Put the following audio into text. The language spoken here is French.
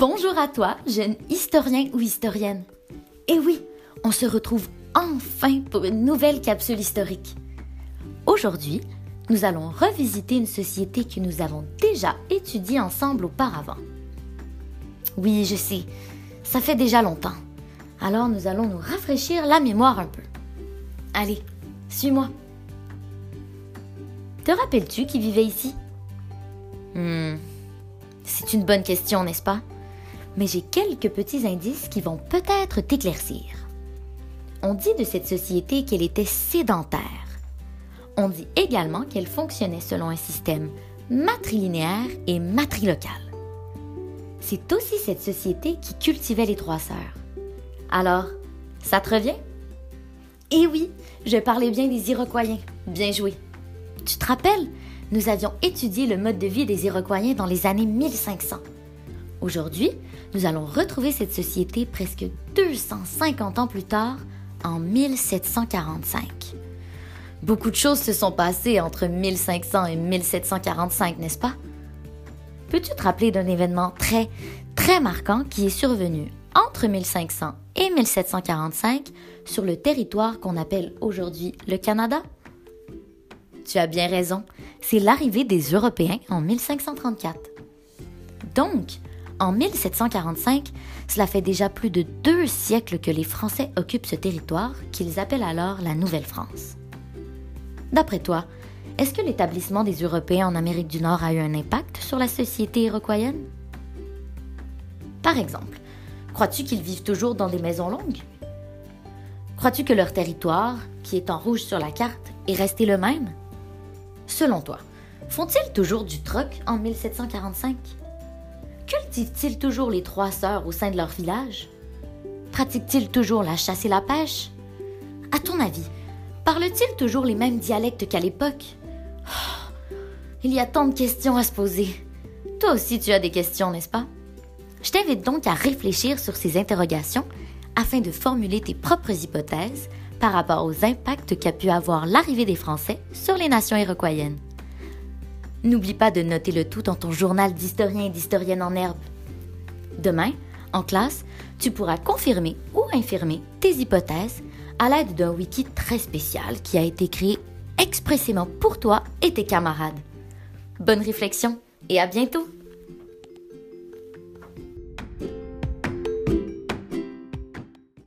Bonjour à toi, jeune historien ou historienne. Et oui, on se retrouve enfin pour une nouvelle capsule historique. Aujourd'hui, nous allons revisiter une société que nous avons déjà étudiée ensemble auparavant. Oui, je sais, ça fait déjà longtemps. Alors nous allons nous rafraîchir la mémoire un peu. Allez, suis-moi. Te rappelles-tu qui vivait ici? Hmm, c'est une bonne question, n'est-ce pas? Mais j'ai quelques petits indices qui vont peut-être t'éclaircir. On dit de cette société qu'elle était sédentaire. On dit également qu'elle fonctionnait selon un système matrilinéaire et matrilocal. C'est aussi cette société qui cultivait les trois sœurs. Alors, ça te revient? Eh oui, je parlais bien des Iroquois. Bien joué. Tu te rappelles? Nous avions étudié le mode de vie des Iroquois dans les années 1500. Aujourd'hui, nous allons retrouver cette société presque 250 ans plus tard, en 1745. Beaucoup de choses se sont passées entre 1500 et 1745, n'est-ce pas? Peux-tu te rappeler d'un événement très, très marquant qui est survenu entre 1500 et 1745 sur le territoire qu'on appelle aujourd'hui le Canada? Tu as bien raison, c'est l'arrivée des Européens en 1534. Donc, en 1745, cela fait déjà plus de deux siècles que les Français occupent ce territoire qu'ils appellent alors la Nouvelle-France. D'après toi, est-ce que l'établissement des Européens en Amérique du Nord a eu un impact sur la société iroquoienne? Par exemple, crois-tu qu'ils vivent toujours dans des maisons longues? Crois-tu que leur territoire, qui est en rouge sur la carte, est resté le même? Selon toi, font-ils toujours du troc en 1745? Cultivent-ils toujours les trois sœurs au sein de leur village? Pratiquent-ils toujours la chasse et la pêche? À ton avis, parlent-ils toujours les mêmes dialectes qu'à l'époque? Oh, il y a tant de questions à se poser. Toi aussi, tu as des questions, n'est-ce pas? Je t'invite donc à réfléchir sur ces interrogations afin de formuler tes propres hypothèses par rapport aux impacts qu'a pu avoir l'arrivée des Français sur les nations iroquoiennes. N'oublie pas de noter le tout dans ton journal d'historien et d'historienne en herbe. Demain, en classe, tu pourras confirmer ou infirmer tes hypothèses à l'aide d'un wiki très spécial qui a été créé expressément pour toi et tes camarades. Bonne réflexion et à bientôt!